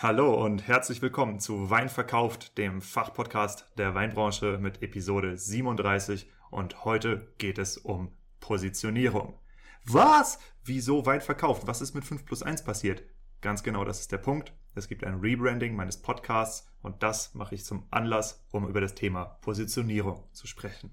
Hallo und herzlich willkommen zu Wein verkauft, dem Fachpodcast der Weinbranche mit Episode 37 und heute geht es um Positionierung. Was? Wieso Wein verkauft? Was ist mit 5 plus 1 passiert? Ganz genau, das ist der Punkt. Es gibt ein Rebranding meines Podcasts und das mache ich zum Anlass, um über das Thema Positionierung zu sprechen.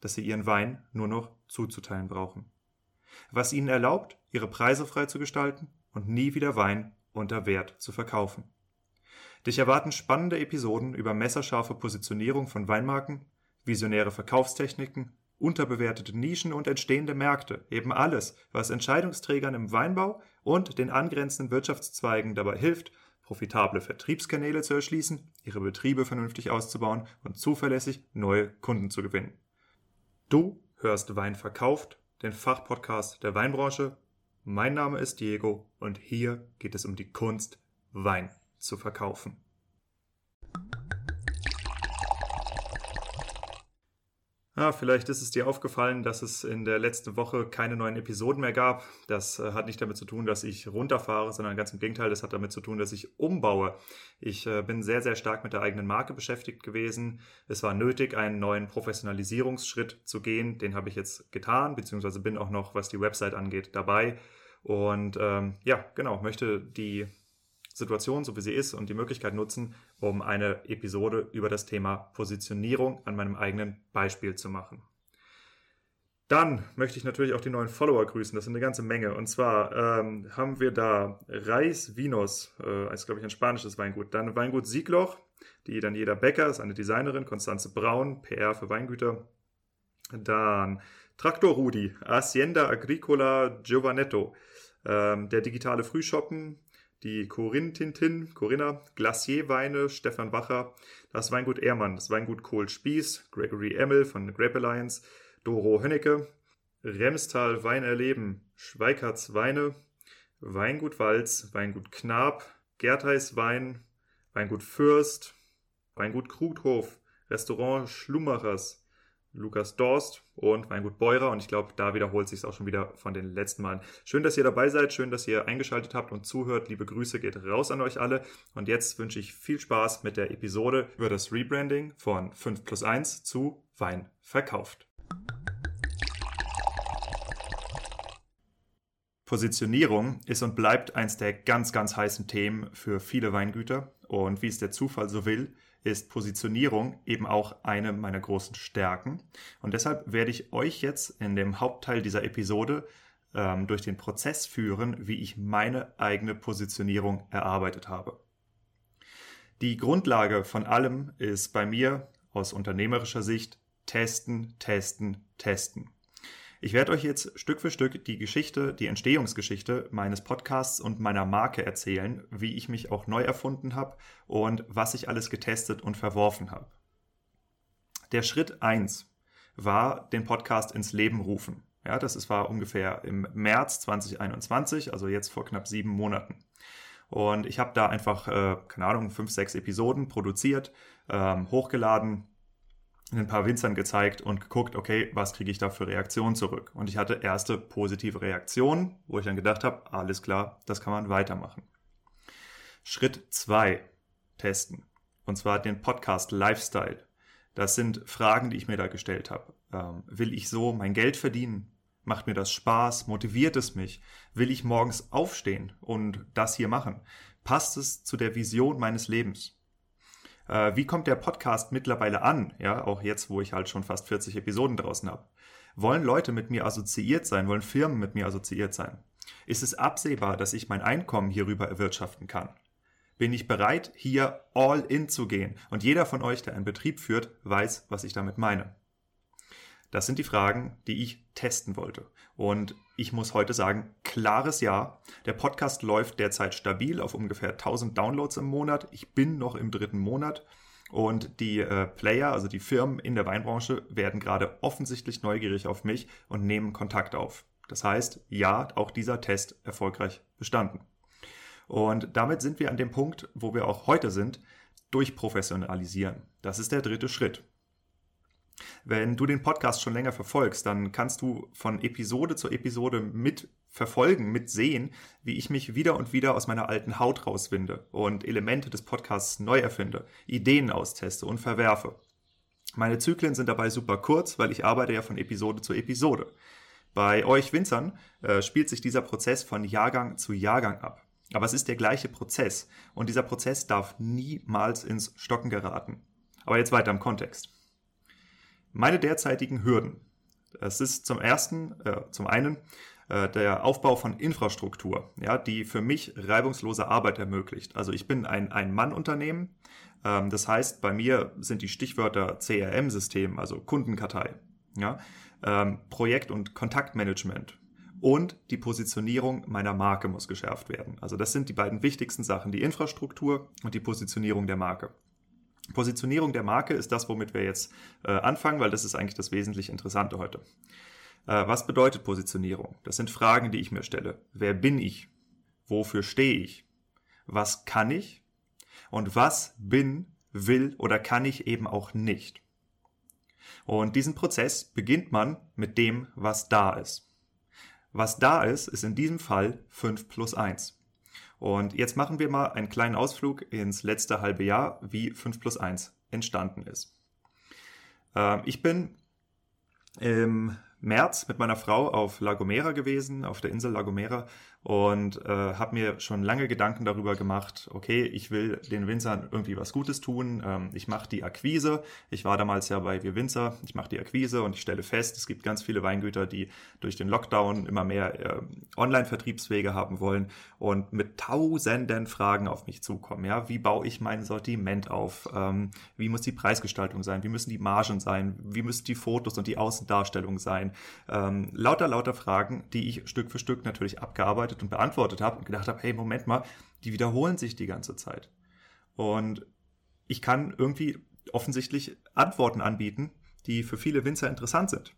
dass sie ihren Wein nur noch zuzuteilen brauchen. Was ihnen erlaubt, ihre Preise frei zu gestalten und nie wieder Wein unter Wert zu verkaufen. Dich erwarten spannende Episoden über messerscharfe Positionierung von Weinmarken, visionäre Verkaufstechniken, unterbewertete Nischen und entstehende Märkte, eben alles, was Entscheidungsträgern im Weinbau und den angrenzenden Wirtschaftszweigen dabei hilft, profitable Vertriebskanäle zu erschließen, ihre Betriebe vernünftig auszubauen und zuverlässig neue Kunden zu gewinnen. Du hörst Wein verkauft, den Fachpodcast der Weinbranche. Mein Name ist Diego und hier geht es um die Kunst, Wein zu verkaufen. Ja, vielleicht ist es dir aufgefallen, dass es in der letzten Woche keine neuen Episoden mehr gab. Das äh, hat nicht damit zu tun, dass ich runterfahre, sondern ganz im Gegenteil, das hat damit zu tun, dass ich umbaue. Ich äh, bin sehr, sehr stark mit der eigenen Marke beschäftigt gewesen. Es war nötig, einen neuen Professionalisierungsschritt zu gehen. Den habe ich jetzt getan, beziehungsweise bin auch noch, was die Website angeht, dabei. Und ähm, ja, genau, möchte die Situation, so wie sie ist, und die Möglichkeit nutzen, um eine Episode über das Thema Positionierung an meinem eigenen Beispiel zu machen. Dann möchte ich natürlich auch die neuen Follower grüßen. Das sind eine ganze Menge. Und zwar ähm, haben wir da Reis Vinos, äh, ist glaube ich ein spanisches Weingut. Dann Weingut Siegloch, die dann jeder Becker, ist eine Designerin, Konstanze Braun, PR für Weingüter. Dann Traktor Rudi, Hacienda Agricola Giovanetto, ähm, der digitale Frühshoppen, die Corinne Tintin, Corinna, Glacier-Weine, Stefan Wacher, das Weingut Ehrmann, das Weingut Kohl Spieß, Gregory Emmel von Grape Alliance, Doro Hönnecke, Remstal Wein erleben, Schweikarts Weine, Weingut Walz, Weingut Knab, Gertheis Wein, Weingut Fürst, Weingut Krughof, Restaurant Schlumachers, Lukas Dorst und Weingut Beurer. Und ich glaube, da wiederholt sich es auch schon wieder von den letzten Malen. Schön, dass ihr dabei seid, schön, dass ihr eingeschaltet habt und zuhört. Liebe Grüße geht raus an euch alle. Und jetzt wünsche ich viel Spaß mit der Episode über das Rebranding von 5 plus 1 zu Wein verkauft. Positionierung ist und bleibt eins der ganz, ganz heißen Themen für viele Weingüter. Und wie es der Zufall so will, ist Positionierung eben auch eine meiner großen Stärken. Und deshalb werde ich euch jetzt in dem Hauptteil dieser Episode ähm, durch den Prozess führen, wie ich meine eigene Positionierung erarbeitet habe. Die Grundlage von allem ist bei mir aus unternehmerischer Sicht testen, testen, testen. Ich werde euch jetzt Stück für Stück die Geschichte, die Entstehungsgeschichte meines Podcasts und meiner Marke erzählen, wie ich mich auch neu erfunden habe und was ich alles getestet und verworfen habe. Der Schritt eins war, den Podcast ins Leben rufen. Ja, das war ungefähr im März 2021, also jetzt vor knapp sieben Monaten. Und ich habe da einfach, äh, keine Ahnung, fünf, sechs Episoden produziert, ähm, hochgeladen, ein paar Winzern gezeigt und geguckt, okay, was kriege ich da für Reaktionen zurück? Und ich hatte erste positive Reaktionen, wo ich dann gedacht habe, alles klar, das kann man weitermachen. Schritt zwei testen. Und zwar den Podcast Lifestyle. Das sind Fragen, die ich mir da gestellt habe. Ähm, will ich so mein Geld verdienen? Macht mir das Spaß? Motiviert es mich? Will ich morgens aufstehen und das hier machen? Passt es zu der Vision meines Lebens? Äh, wie kommt der Podcast mittlerweile an? Ja, auch jetzt, wo ich halt schon fast 40 Episoden draußen habe. Wollen Leute mit mir assoziiert sein? Wollen Firmen mit mir assoziiert sein? Ist es absehbar, dass ich mein Einkommen hierüber erwirtschaften kann? Bin ich bereit, hier all in zu gehen? Und jeder von euch, der einen Betrieb führt, weiß, was ich damit meine. Das sind die Fragen, die ich testen wollte. Und ich muss heute sagen, klares Ja. Der Podcast läuft derzeit stabil auf ungefähr 1000 Downloads im Monat. Ich bin noch im dritten Monat. Und die äh, Player, also die Firmen in der Weinbranche, werden gerade offensichtlich neugierig auf mich und nehmen Kontakt auf. Das heißt, ja, auch dieser Test erfolgreich bestanden. Und damit sind wir an dem Punkt, wo wir auch heute sind, durchprofessionalisieren. Das ist der dritte Schritt. Wenn du den Podcast schon länger verfolgst, dann kannst du von Episode zu Episode mit verfolgen, mitsehen, wie ich mich wieder und wieder aus meiner alten Haut rauswinde und Elemente des Podcasts neu erfinde, Ideen austeste und verwerfe. Meine Zyklen sind dabei super kurz, weil ich arbeite ja von Episode zu Episode. Bei euch Winzern äh, spielt sich dieser Prozess von Jahrgang zu Jahrgang ab. Aber es ist der gleiche Prozess und dieser Prozess darf niemals ins Stocken geraten. Aber jetzt weiter im Kontext. Meine derzeitigen Hürden. Es ist zum ersten, äh, zum einen äh, der Aufbau von Infrastruktur, ja, die für mich reibungslose Arbeit ermöglicht. Also ich bin ein Ein-Mann-Unternehmen. Ähm, das heißt, bei mir sind die Stichwörter CRM-System, also Kundenkartei, ja, ähm, Projekt- und Kontaktmanagement und die Positionierung meiner Marke muss geschärft werden. Also das sind die beiden wichtigsten Sachen, die Infrastruktur und die Positionierung der Marke. Positionierung der Marke ist das, womit wir jetzt äh, anfangen, weil das ist eigentlich das wesentlich Interessante heute. Äh, was bedeutet Positionierung? Das sind Fragen, die ich mir stelle. Wer bin ich? Wofür stehe ich? Was kann ich? Und was bin, will oder kann ich eben auch nicht? Und diesen Prozess beginnt man mit dem, was da ist. Was da ist, ist in diesem Fall 5 plus 1. Und jetzt machen wir mal einen kleinen Ausflug ins letzte halbe Jahr, wie 5 plus 1 entstanden ist. Ähm, ich bin im März mit meiner Frau auf La Gomera gewesen, auf der Insel La Gomera und äh, habe mir schon lange Gedanken darüber gemacht, okay, ich will den Winzern irgendwie was Gutes tun. Ähm, ich mache die Akquise. Ich war damals ja bei Wir Winzer. Ich mache die Akquise und ich stelle fest, es gibt ganz viele Weingüter, die durch den Lockdown immer mehr äh, Online-Vertriebswege haben wollen und mit tausenden Fragen auf mich zukommen. Ja, wie baue ich mein Sortiment auf? Ähm, wie muss die Preisgestaltung sein? Wie müssen die Margen sein? Wie müssen die Fotos und die Außendarstellung sein? Ähm, lauter, lauter Fragen, die ich Stück für Stück natürlich abgearbeitet vorbereitet und beantwortet habe und gedacht habe, hey, Moment mal, die wiederholen sich die ganze Zeit. Und ich kann irgendwie offensichtlich Antworten anbieten, die für viele Winzer interessant sind.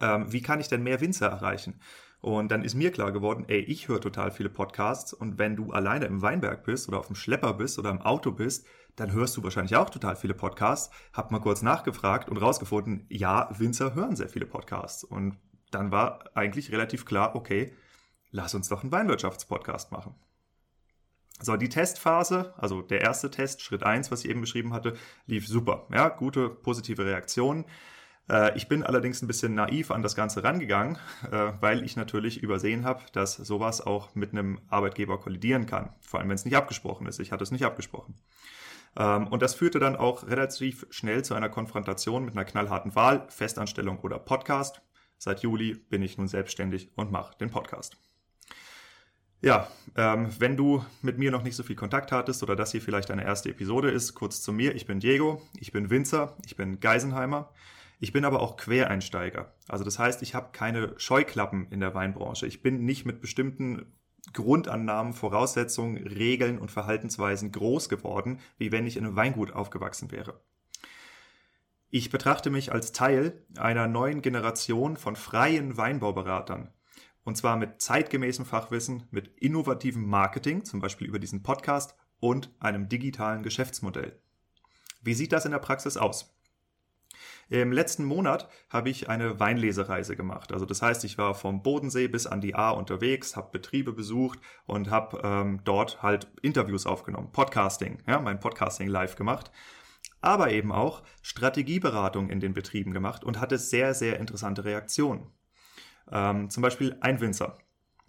Ähm, wie kann ich denn mehr Winzer erreichen? Und dann ist mir klar geworden, ey, ich höre total viele Podcasts und wenn du alleine im Weinberg bist oder auf dem Schlepper bist oder im Auto bist, dann hörst du wahrscheinlich auch total viele Podcasts. Hab mal kurz nachgefragt und rausgefunden, ja, Winzer hören sehr viele Podcasts. Und dann war eigentlich relativ klar, okay, lass uns doch einen Weinwirtschaftspodcast machen. So, die Testphase, also der erste Test, Schritt 1, was ich eben beschrieben hatte, lief super. Ja, gute, positive Reaktionen. Äh, ich bin allerdings ein bisschen naiv an das Ganze rangegangen, äh, weil ich natürlich übersehen habe, dass sowas auch mit einem Arbeitgeber kollidieren kann. Vor allem, wenn es nicht abgesprochen ist. Ich hatte es nicht abgesprochen. Ähm, und das führte dann auch relativ schnell zu einer Konfrontation mit einer knallharten Wahl, Festanstellung oder Podcast. Seit Juli bin ich nun selbstständig und mache den Podcast. Ja, ähm, wenn du mit mir noch nicht so viel Kontakt hattest oder das hier vielleicht deine erste Episode ist, kurz zu mir. Ich bin Diego, ich bin Winzer, ich bin Geisenheimer. Ich bin aber auch Quereinsteiger. Also das heißt, ich habe keine Scheuklappen in der Weinbranche. Ich bin nicht mit bestimmten Grundannahmen, Voraussetzungen, Regeln und Verhaltensweisen groß geworden, wie wenn ich in einem Weingut aufgewachsen wäre. Ich betrachte mich als Teil einer neuen Generation von freien Weinbauberatern, und zwar mit zeitgemäßem Fachwissen, mit innovativem Marketing, zum Beispiel über diesen Podcast und einem digitalen Geschäftsmodell. Wie sieht das in der Praxis aus? Im letzten Monat habe ich eine Weinlesereise gemacht. Also das heißt, ich war vom Bodensee bis an die A unterwegs, habe Betriebe besucht und habe ähm, dort halt Interviews aufgenommen, Podcasting, ja, mein Podcasting live gemacht, aber eben auch Strategieberatung in den Betrieben gemacht und hatte sehr, sehr interessante Reaktionen. Ähm, zum Beispiel ein Winzer.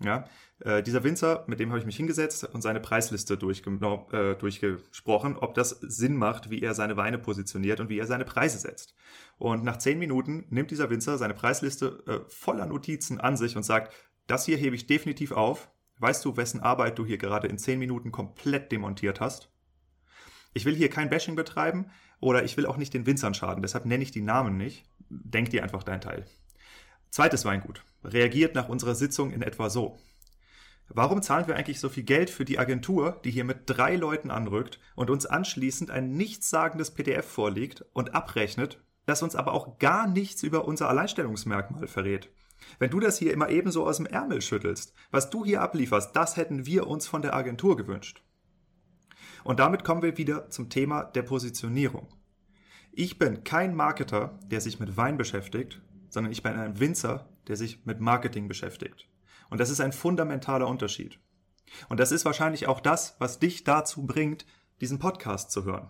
Ja, äh, dieser Winzer, mit dem habe ich mich hingesetzt und seine Preisliste äh, durchgesprochen, ob das Sinn macht, wie er seine Weine positioniert und wie er seine Preise setzt. Und nach zehn Minuten nimmt dieser Winzer seine Preisliste äh, voller Notizen an sich und sagt, das hier hebe ich definitiv auf, Weißt du, wessen Arbeit du hier gerade in 10 Minuten komplett demontiert hast? Ich will hier kein Bashing betreiben oder ich will auch nicht den Winzern schaden, deshalb nenne ich die Namen nicht. Denk dir einfach dein Teil. Zweites Weingut reagiert nach unserer Sitzung in etwa so. Warum zahlen wir eigentlich so viel Geld für die Agentur, die hier mit drei Leuten anrückt und uns anschließend ein nichtssagendes PDF vorlegt und abrechnet, das uns aber auch gar nichts über unser Alleinstellungsmerkmal verrät? Wenn du das hier immer ebenso aus dem Ärmel schüttelst, was du hier ablieferst, das hätten wir uns von der Agentur gewünscht. Und damit kommen wir wieder zum Thema der Positionierung. Ich bin kein Marketer, der sich mit Wein beschäftigt, sondern ich bin ein Winzer, der sich mit Marketing beschäftigt. Und das ist ein fundamentaler Unterschied. Und das ist wahrscheinlich auch das, was dich dazu bringt, diesen Podcast zu hören.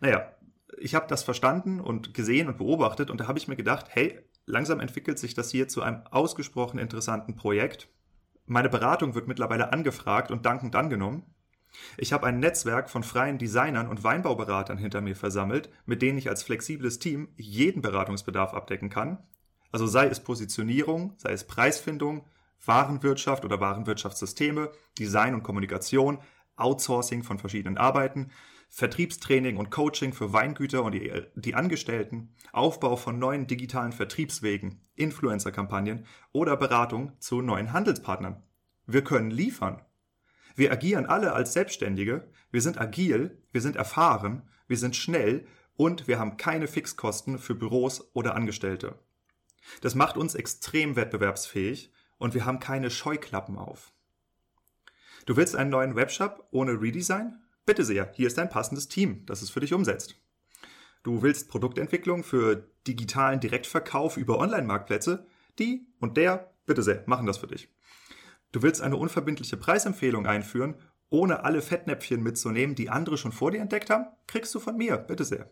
Naja, ich habe das verstanden und gesehen und beobachtet und da habe ich mir gedacht, hey, langsam entwickelt sich das hier zu einem ausgesprochen interessanten Projekt. Meine Beratung wird mittlerweile angefragt und dankend angenommen. Ich habe ein Netzwerk von freien Designern und Weinbauberatern hinter mir versammelt, mit denen ich als flexibles Team jeden Beratungsbedarf abdecken kann. Also sei es Positionierung, sei es Preisfindung, Warenwirtschaft oder Warenwirtschaftssysteme, Design und Kommunikation, Outsourcing von verschiedenen Arbeiten, Vertriebstraining und Coaching für Weingüter und die, die Angestellten, Aufbau von neuen digitalen Vertriebswegen, Influencer-Kampagnen oder Beratung zu neuen Handelspartnern. Wir können liefern. Wir agieren alle als Selbstständige, wir sind agil, wir sind erfahren, wir sind schnell und wir haben keine Fixkosten für Büros oder Angestellte. Das macht uns extrem wettbewerbsfähig und wir haben keine Scheuklappen auf. Du willst einen neuen Webshop ohne Redesign? Bitte sehr, hier ist ein passendes Team, das es für dich umsetzt. Du willst Produktentwicklung für digitalen Direktverkauf über Online-Marktplätze? Die und der, bitte sehr, machen das für dich. Du willst eine unverbindliche Preisempfehlung einführen, ohne alle Fettnäpfchen mitzunehmen, die andere schon vor dir entdeckt haben? Kriegst du von mir, bitte sehr.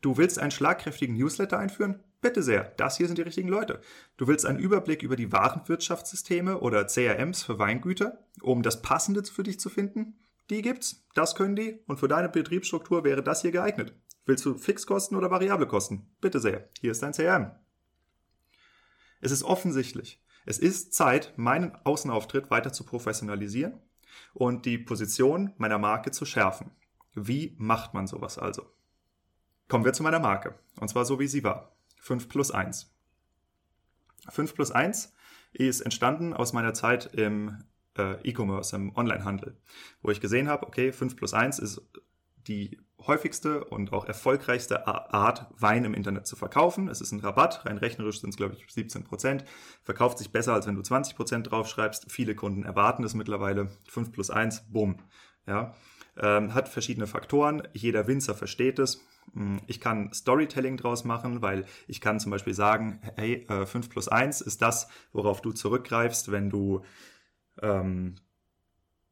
Du willst einen schlagkräftigen Newsletter einführen? Bitte sehr, das hier sind die richtigen Leute. Du willst einen Überblick über die Warenwirtschaftssysteme oder CRMs für Weingüter, um das Passende für dich zu finden? Die gibt's, das können die und für deine Betriebsstruktur wäre das hier geeignet. Willst du Fixkosten oder variable Kosten? Bitte sehr, hier ist dein CRM. Es ist offensichtlich, es ist Zeit, meinen Außenauftritt weiter zu professionalisieren und die Position meiner Marke zu schärfen. Wie macht man sowas also? Kommen wir zu meiner Marke, und zwar so wie sie war. 5 plus 1. 5 plus 1 ist entstanden aus meiner Zeit im äh, E-Commerce, im Onlinehandel, wo ich gesehen habe, okay, 5 plus 1 ist die häufigste und auch erfolgreichste Art, Wein im Internet zu verkaufen. Es ist ein Rabatt, rein rechnerisch sind es, glaube ich, 17 Prozent. Verkauft sich besser, als wenn du 20 Prozent draufschreibst. Viele Kunden erwarten es mittlerweile. 5 plus 1, bumm. Ja. Ähm, hat verschiedene Faktoren. Jeder Winzer versteht es. Hm, ich kann Storytelling draus machen, weil ich kann zum Beispiel sagen, hey, 5 äh, plus 1 ist das, worauf du zurückgreifst, wenn du ähm,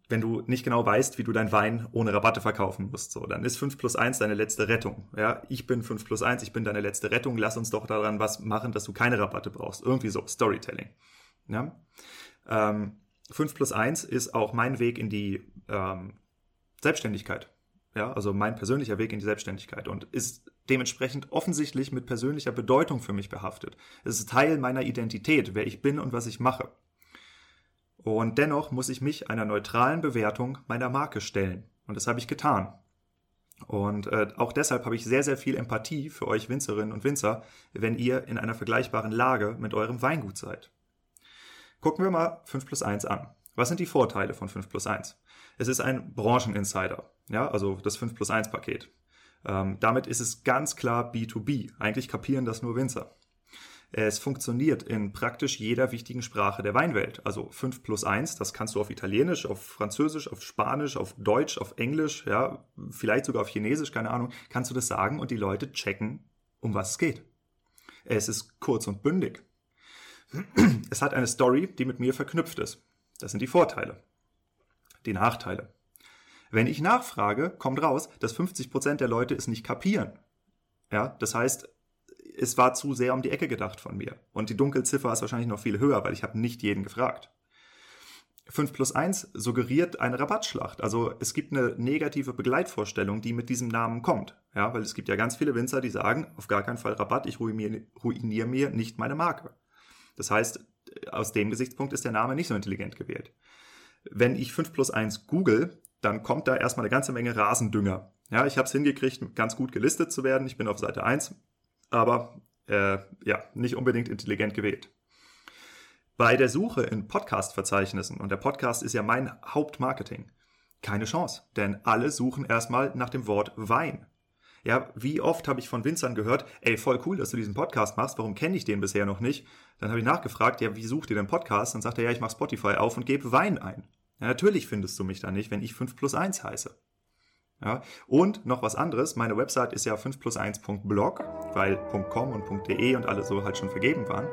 wenn du nicht genau weißt, wie du dein Wein ohne Rabatte verkaufen musst. So, dann ist 5 plus 1 deine letzte Rettung. Ja, ich bin 5 plus 1, ich bin deine letzte Rettung, lass uns doch daran was machen, dass du keine Rabatte brauchst. Irgendwie so, Storytelling. Ja? Ähm, 5 plus 1 ist auch mein Weg in die ähm, Selbstständigkeit. Ja, also mein persönlicher Weg in die Selbstständigkeit und ist dementsprechend offensichtlich mit persönlicher Bedeutung für mich behaftet. Es ist Teil meiner Identität, wer ich bin und was ich mache. Und dennoch muss ich mich einer neutralen Bewertung meiner Marke stellen. Und das habe ich getan. Und äh, auch deshalb habe ich sehr, sehr viel Empathie für euch Winzerinnen und Winzer, wenn ihr in einer vergleichbaren Lage mit eurem Weingut seid. Gucken wir mal 5 plus 1 an. Was sind die Vorteile von 5 plus 1? Es ist ein Brancheninsider, ja, also das 5 plus 1 Paket. Ähm, damit ist es ganz klar B2B. Eigentlich kapieren das nur Winzer. Es funktioniert in praktisch jeder wichtigen Sprache der Weinwelt. Also 5 plus 1, das kannst du auf Italienisch, auf Französisch, auf Spanisch, auf Deutsch, auf Englisch, ja, vielleicht sogar auf Chinesisch, keine Ahnung, kannst du das sagen und die Leute checken, um was es geht. Es ist kurz und bündig. Es hat eine Story, die mit mir verknüpft ist. Das sind die Vorteile. Die Nachteile. Wenn ich nachfrage, kommt raus, dass 50% der Leute es nicht kapieren. Ja, das heißt, es war zu sehr um die Ecke gedacht von mir. Und die Dunkelziffer ist wahrscheinlich noch viel höher, weil ich habe nicht jeden gefragt. 5 plus 1 suggeriert eine Rabattschlacht. Also es gibt eine negative Begleitvorstellung, die mit diesem Namen kommt. Ja, weil es gibt ja ganz viele Winzer, die sagen, auf gar keinen Fall Rabatt, ich ruiniere, ruiniere mir nicht meine Marke. Das heißt, aus dem Gesichtspunkt ist der Name nicht so intelligent gewählt. Wenn ich 5 plus 1 google, dann kommt da erstmal eine ganze Menge Rasendünger. Ja, ich habe es hingekriegt, ganz gut gelistet zu werden. Ich bin auf Seite 1, aber äh, ja, nicht unbedingt intelligent gewählt. Bei der Suche in Podcast-Verzeichnissen, und der Podcast ist ja mein Hauptmarketing, keine Chance, denn alle suchen erstmal nach dem Wort Wein. Ja, wie oft habe ich von Winzern gehört, ey, voll cool, dass du diesen Podcast machst, warum kenne ich den bisher noch nicht? Dann habe ich nachgefragt, ja, wie sucht ihr den Podcast? Dann sagt er, ja, ich mache Spotify auf und gebe Wein ein. Ja, natürlich findest du mich da nicht, wenn ich 5 plus 1 heiße. Ja, und noch was anderes, meine Website ist ja 5 plus 1.blog, weil .com und .de und alle so halt schon vergeben waren.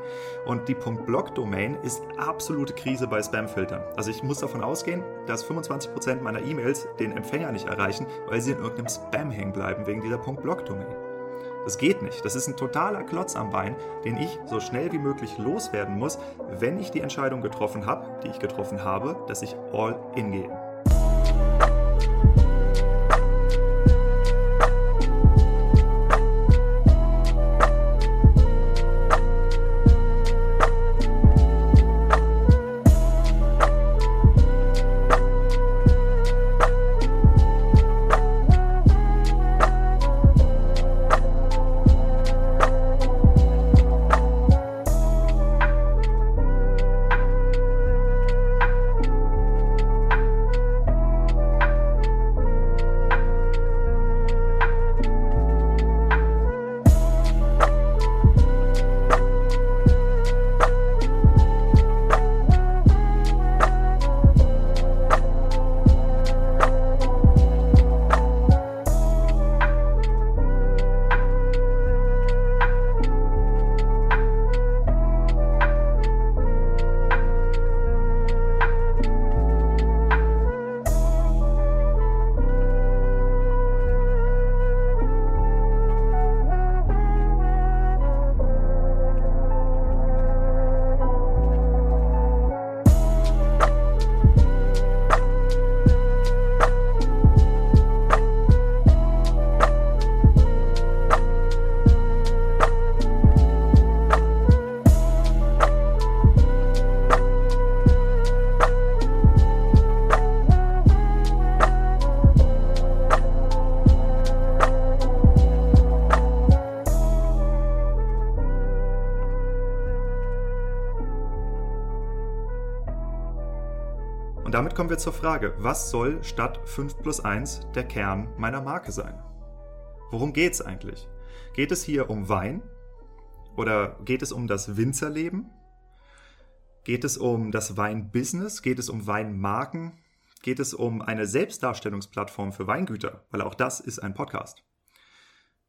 Und die .blog-Domain ist absolute Krise bei Spamfiltern. Also ich muss davon ausgehen, dass 25% meiner E-Mails den Empfänger nicht erreichen, weil sie in irgendeinem Spam hängen bleiben wegen dieser .blog-Domain. Das geht nicht. Das ist ein totaler Klotz am Bein, den ich so schnell wie möglich loswerden muss, wenn ich die Entscheidung getroffen habe, die ich getroffen habe, dass ich all in gehe. Damit kommen wir zur Frage, was soll statt 5 plus 1 der Kern meiner Marke sein? Worum geht es eigentlich? Geht es hier um Wein? Oder geht es um das Winzerleben? Geht es um das Weinbusiness? Geht es um Weinmarken? Geht es um eine Selbstdarstellungsplattform für Weingüter? Weil auch das ist ein Podcast.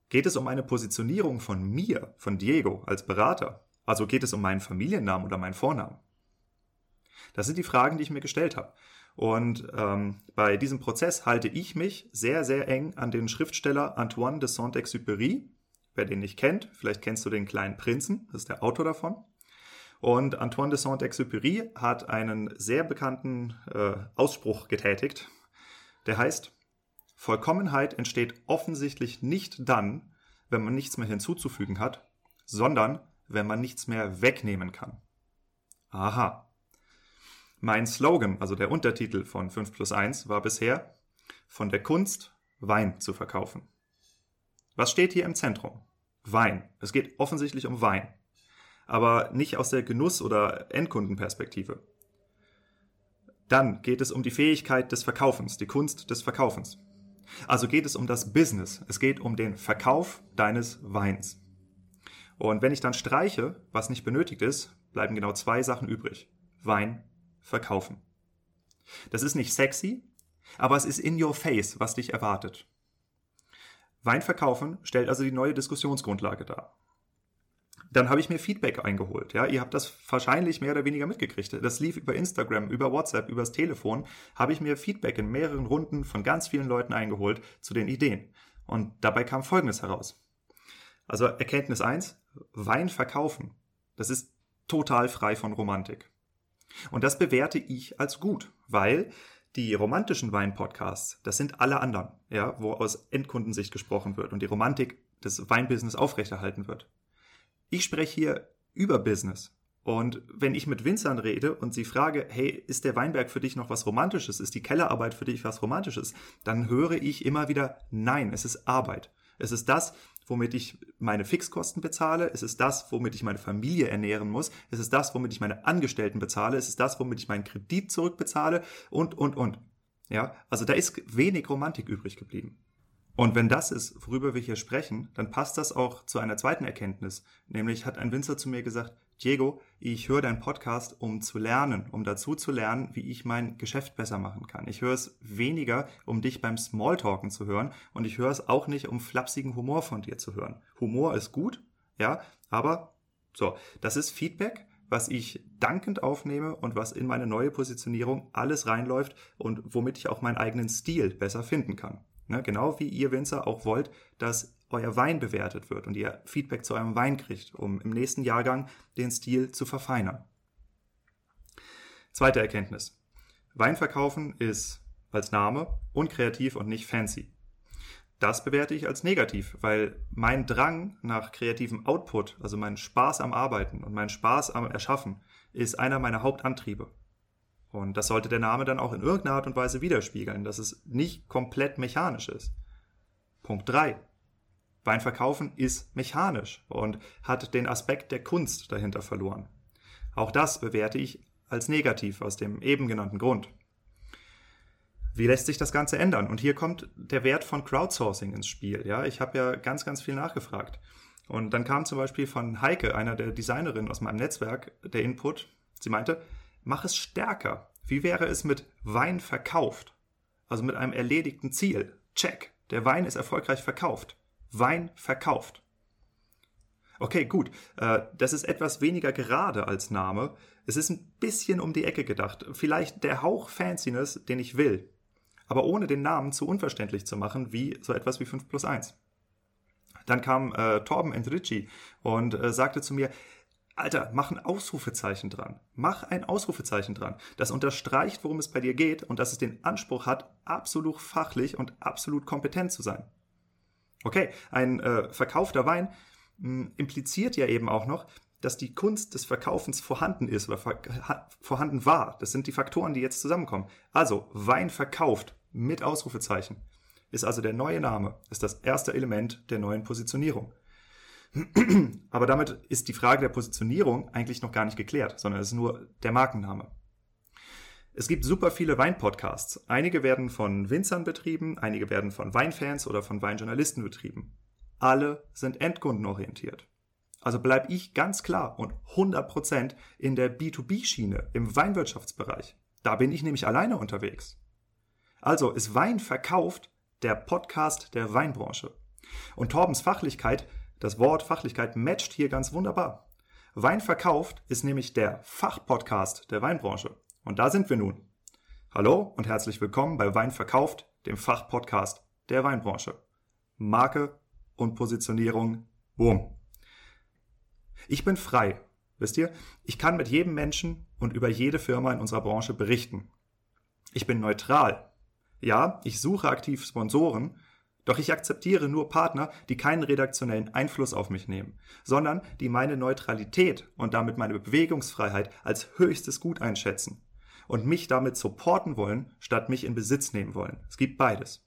Geht es um eine Positionierung von mir, von Diego als Berater? Also geht es um meinen Familiennamen oder meinen Vornamen? Das sind die Fragen, die ich mir gestellt habe. Und ähm, bei diesem Prozess halte ich mich sehr, sehr eng an den Schriftsteller Antoine de Saint-Exupéry. Wer den nicht kennt, vielleicht kennst du den kleinen Prinzen, das ist der Autor davon. Und Antoine de Saint-Exupéry hat einen sehr bekannten äh, Ausspruch getätigt, der heißt, Vollkommenheit entsteht offensichtlich nicht dann, wenn man nichts mehr hinzuzufügen hat, sondern wenn man nichts mehr wegnehmen kann. Aha, mein Slogan, also der Untertitel von 5 plus 1, war bisher von der Kunst Wein zu verkaufen. Was steht hier im Zentrum? Wein. Es geht offensichtlich um Wein. Aber nicht aus der Genuss- oder Endkundenperspektive. Dann geht es um die Fähigkeit des Verkaufens, die Kunst des Verkaufens. Also geht es um das Business. Es geht um den Verkauf deines Weins. Und wenn ich dann streiche, was nicht benötigt ist, bleiben genau zwei Sachen übrig. Wein verkaufen. Das ist nicht sexy, aber es ist in your face, was dich erwartet. Wein verkaufen stellt also die neue Diskussionsgrundlage dar. Dann habe ich mir Feedback eingeholt. Ja, ihr habt das wahrscheinlich mehr oder weniger mitgekriegt. Das lief über Instagram, über WhatsApp, übers Telefon. Habe ich mir Feedback in mehreren Runden von ganz vielen Leuten eingeholt zu den Ideen. Und dabei kam Folgendes heraus. Also Erkenntnis 1, Wein verkaufen. Das ist total frei von Romantik. Und das bewerte ich als gut, weil die romantischen Wein-Podcasts, das sind alle anderen, ja, wo aus Endkundensicht gesprochen wird und die Romantik des Weinbusiness aufrechterhalten wird. Ich spreche hier über Business Und wenn ich mit Winzern rede und sie frage, hey, ist der Weinberg für dich noch was Romantisches? Ist die Kellerarbeit für dich was Romantisches? Dann höre ich immer wieder, nein, es ist Arbeit. Es ist das, womit ich meine Fixkosten bezahle. Es ist das, womit ich meine Familie ernähren muss. Es ist das, womit ich meine Angestellten bezahle. Es ist das, womit ich meinen Kredit zurückbezahle und, und, und. Ja, also da ist wenig Romantik übrig geblieben. Und wenn das ist, worüber wir hier sprechen, dann passt das auch zu einer zweiten Erkenntnis. Nämlich hat ein Winzer zu mir gesagt, Diego, ich höre deinen Podcast, um zu lernen, um dazu zu lernen, wie ich mein Geschäft besser machen kann. Ich höre es weniger, um dich beim Smalltalken zu hören und ich höre es auch nicht, um flapsigen Humor von dir zu hören. Humor ist gut, ja, aber so, das ist Feedback, was ich dankend aufnehme und was in meine neue Positionierung alles reinläuft und womit ich auch meinen eigenen Stil besser finden kann. Ne, genau wie ihr Winzer auch wollt, dass euer Wein bewertet wird und ihr Feedback zu eurem Wein kriegt, um im nächsten Jahrgang den Stil zu verfeinern. Zweite Erkenntnis. Wein verkaufen ist als Name unkreativ und nicht fancy. Das bewerte ich als negativ, weil mein Drang nach kreativem Output, also mein Spaß am Arbeiten und mein Spaß am Erschaffen, ist einer meiner Hauptantriebe. Und das sollte der Name dann auch in irgendeiner Art und Weise widerspiegeln, dass es nicht komplett mechanisch ist. Punkt 3. Wein verkaufen ist mechanisch und hat den Aspekt der Kunst dahinter verloren. Auch das bewerte ich als negativ aus dem eben genannten Grund. Wie lässt sich das Ganze ändern? Und hier kommt der Wert von Crowdsourcing ins Spiel. Ja, ich habe ja ganz, ganz viel nachgefragt. Und dann kam zum Beispiel von Heike, einer der Designerinnen aus meinem Netzwerk, der Input. Sie meinte, mach es stärker. Wie wäre es mit Wein verkauft? Also mit einem erledigten Ziel. Check. Der Wein ist erfolgreich verkauft. Wein verkauft. Okay, gut. Äh, das ist etwas weniger gerade als Name. Es ist ein bisschen um die Ecke gedacht. Vielleicht der Hauch Fanciness, den ich will. Aber ohne den Namen zu unverständlich zu machen, wie so etwas wie 5 plus 1. Dann kam äh, Torben Entrici und äh, sagte zu mir, Alter, mach ein Ausrufezeichen dran. Mach ein Ausrufezeichen dran. Das unterstreicht, worum es bei dir geht und dass es den Anspruch hat, absolut fachlich und absolut kompetent zu sein. Okay, ein äh, verkaufter Wein mh, hm, impliziert ja eben auch noch, dass die Kunst des Verkaufens vorhanden ist oder vorhanden war. Das sind die Faktoren, die jetzt zusammenkommen. Also Wein verkauft mit Ausrufezeichen ist also der neue Name, ist das erste Element der neuen Positionierung. Aber damit ist die Frage der Positionierung eigentlich noch gar nicht geklärt, sondern es ist nur der Markenname. Es gibt super viele Weinpodcasts. Einige werden von Winzern betrieben, einige werden von Weinfans oder von Weinjournalisten betrieben. Alle sind endkundenorientiert. Also bleibe ich ganz klar und 100% in der B2B-Schiene im Weinwirtschaftsbereich. Da bin ich nämlich alleine unterwegs. Also ist Wein verkauft der Podcast der Weinbranche. Und Torbens Fachlichkeit, das Wort Fachlichkeit matcht hier ganz wunderbar. Wein verkauft ist nämlich der Fachpodcast der Weinbranche. Und da sind wir nun. Hallo und herzlich willkommen bei Wein verkauft, dem Fachpodcast der Weinbranche. Marke und Positionierung, boom. Ich bin frei, wisst ihr? Ich kann mit jedem Menschen und über jede Firma in unserer Branche berichten. Ich bin neutral. Ja, ich suche aktiv Sponsoren, doch ich akzeptiere nur Partner, die keinen redaktionellen Einfluss auf mich nehmen, sondern die meine Neutralität und damit meine Bewegungsfreiheit als höchstes Gut einschätzen und mich damit supporten wollen, statt mich in Besitz nehmen wollen. Es gibt beides.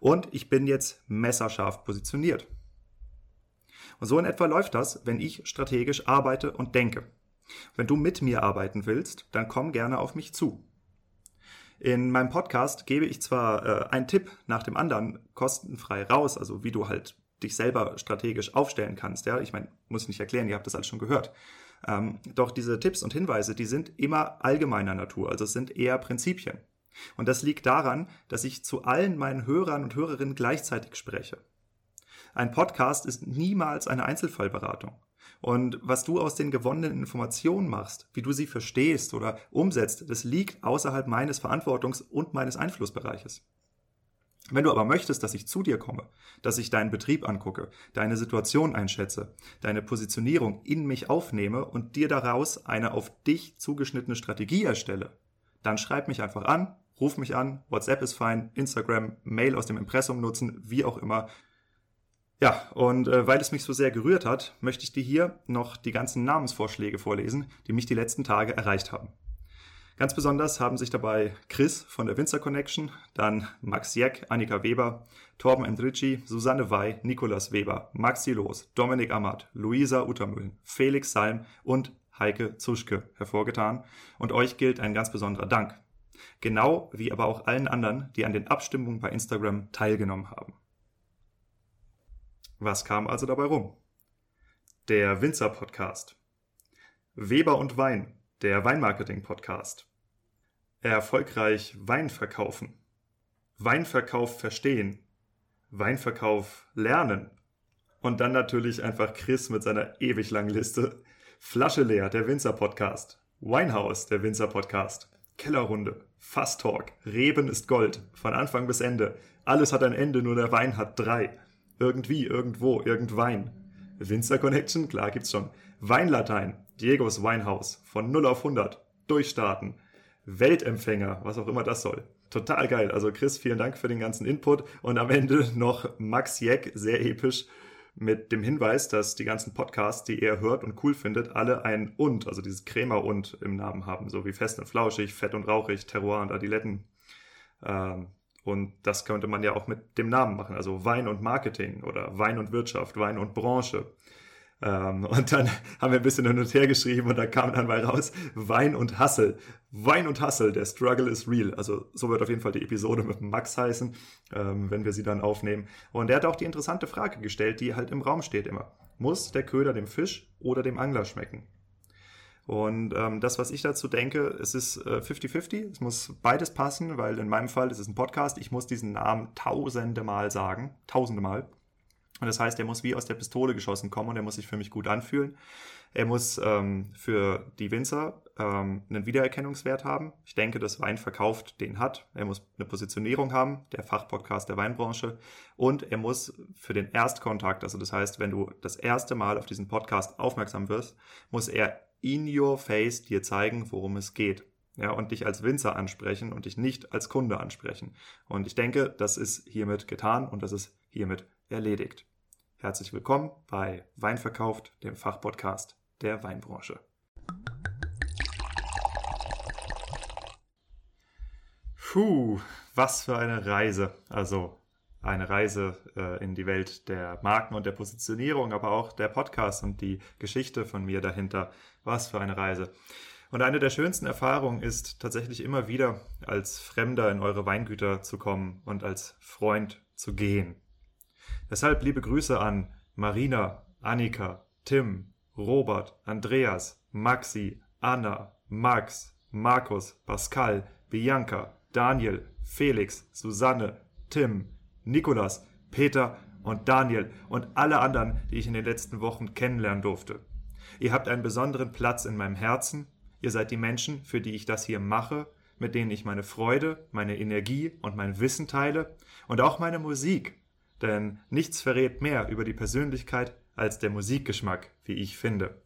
Und ich bin jetzt messerscharf positioniert. Und so in etwa läuft das, wenn ich strategisch arbeite und denke. Wenn du mit mir arbeiten willst, dann komm gerne auf mich zu. In meinem Podcast gebe ich zwar äh, einen Tipp nach dem anderen kostenfrei raus, also wie du halt dich selber strategisch aufstellen kannst. Ja, ich meine, muss ich nicht erklären, ihr habt das alles schon gehört. Ähm, doch diese Tipps und Hinweise, die sind immer allgemeiner Natur, also es sind eher Prinzipien. Und das liegt daran, dass ich zu allen meinen Hörern und Hörerinnen gleichzeitig spreche. Ein Podcast ist niemals eine Einzelfallberatung. Und was du aus den gewonnenen Informationen machst, wie du sie verstehst oder umsetzt, das liegt außerhalb meines Verantwortungs- und meines Einflussbereiches. Wenn du aber möchtest, dass ich zu dir komme, dass ich deinen Betrieb angucke, deine Situation einschätze, deine Positionierung in mich aufnehme und dir daraus eine auf dich zugeschnittene Strategie erstelle, dann schreib mich einfach an, ruf mich an, WhatsApp ist fein, Instagram, Mail aus dem Impressum nutzen, wie auch immer. Ja, und äh, weil es mich so sehr gerührt hat, möchte ich dir hier noch die ganzen Namensvorschläge vorlesen, die mich die letzten Tage erreicht haben. Ganz besonders haben sich dabei Chris von der Winzer Connection, dann Max Jeck, Annika Weber, Torben Endricci, Susanne Wey, Nikolas Weber, Maxi Los, Dominik Amat, Luisa Uttermühlen, Felix Salm und Heike Zuschke hervorgetan. Und euch gilt ein ganz besonderer Dank. Genau wie aber auch allen anderen, die an den Abstimmungen bei Instagram teilgenommen haben. Was kam also dabei rum? Der Winzer Podcast. Weber und Wein, der Weinmarketing Podcast. Erfolgreich Wein verkaufen. Weinverkauf verstehen. Weinverkauf lernen. Und dann natürlich einfach Chris mit seiner ewig langen Liste. Flasche leer, der Winzer Podcast. Winehouse, der Winzer Podcast. Kellerrunde. Fast Talk. Reben ist Gold. Von Anfang bis Ende. Alles hat ein Ende, nur der Wein hat drei. Irgendwie, irgendwo, irgendwein. Winzer Connection, klar gibt's schon. Weinlatein, Diegos Weinhaus, von 0 auf 100, durchstarten. Weltempfänger, was auch immer das soll. Total geil. Also Chris, vielen Dank für den ganzen Input. Und am Ende noch Max Jeck, sehr episch, mit dem Hinweis, dass die ganzen Podcasts, die er hört und cool findet, alle ein und, also dieses Krämer und im Namen haben, so wie fest und flauschig, fett und rauchig, Terroir und Adiletten. Ähm, und das könnte man ja auch mit dem Namen machen, also Wein und Marketing oder Wein und Wirtschaft, Wein und Branche. Ähm, und dann haben wir ein bisschen hin und her geschrieben und da kam dann mal raus Wein und Hassel. Wein und Hassel, der Struggle is real. Also so wird auf jeden Fall die Episode mit Max heißen, ähm, wenn wir sie dann aufnehmen. Und er hat auch die interessante Frage gestellt, die halt im Raum steht immer. Muss der Köder dem Fisch oder dem Angler schmecken? Und ähm, das, was ich dazu denke, es ist 50-50. Äh, es muss beides passen, weil in meinem Fall ist es ein Podcast. Ich muss diesen Namen tausende Mal sagen. Tausende Mal. Und das heißt, er muss wie aus der Pistole geschossen kommen und er muss sich für mich gut anfühlen. Er muss ähm, für die Winzer ähm, einen Wiedererkennungswert haben. Ich denke, dass Wein verkauft den hat. Er muss eine Positionierung haben, der Fachpodcast der Weinbranche. Und er muss für den Erstkontakt, also das heißt, wenn du das erste Mal auf diesen Podcast aufmerksam wirst, muss er in your face dir zeigen, worum es geht. Ja, und dich als Winzer ansprechen und dich nicht als Kunde ansprechen. Und ich denke, das ist hiermit getan und das ist hiermit erledigt. Herzlich willkommen bei Weinverkauft, dem Fachpodcast der Weinbranche. Puh, was für eine Reise. Also eine Reise äh, in die Welt der Marken und der Positionierung, aber auch der Podcast und die Geschichte von mir dahinter. Was für eine Reise. Und eine der schönsten Erfahrungen ist tatsächlich immer wieder als Fremder in eure Weingüter zu kommen und als Freund zu gehen. Deshalb liebe Grüße an Marina, Annika, Tim, Robert, Andreas, Maxi, Anna, Max, Markus, Pascal, Bianca, Daniel, Felix, Susanne, Tim, Nikolas, Peter und Daniel und alle anderen, die ich in den letzten Wochen kennenlernen durfte. Ihr habt einen besonderen Platz in meinem Herzen. Ihr seid die Menschen, für die ich das hier mache, mit denen ich meine Freude, meine Energie und mein Wissen teile und auch meine Musik. Denn nichts verrät mehr über die Persönlichkeit als der Musikgeschmack, wie ich finde.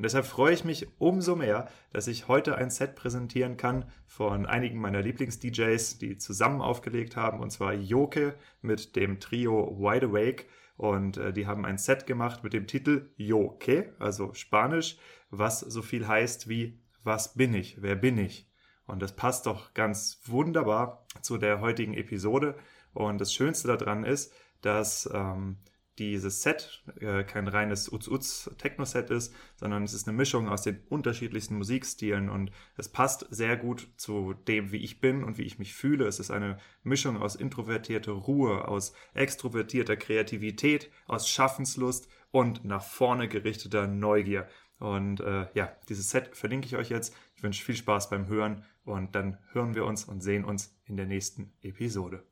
Und deshalb freue ich mich umso mehr, dass ich heute ein Set präsentieren kann von einigen meiner Lieblings-DJs, die zusammen aufgelegt haben, und zwar Joke mit dem Trio Wide Awake. Und äh, die haben ein Set gemacht mit dem Titel Joke, also Spanisch, was so viel heißt wie Was bin ich? Wer bin ich? Und das passt doch ganz wunderbar zu der heutigen Episode. Und das Schönste daran ist, dass ähm, dieses Set äh, kein reines Uz-Uz-Techno-Set ist, sondern es ist eine Mischung aus den unterschiedlichsten Musikstilen und es passt sehr gut zu dem, wie ich bin und wie ich mich fühle. Es ist eine Mischung aus introvertierter Ruhe, aus extrovertierter Kreativität, aus Schaffenslust und nach vorne gerichteter Neugier. Und äh, ja, dieses Set verlinke ich euch jetzt. Ich wünsche viel Spaß beim Hören und dann hören wir uns und sehen uns in der nächsten Episode.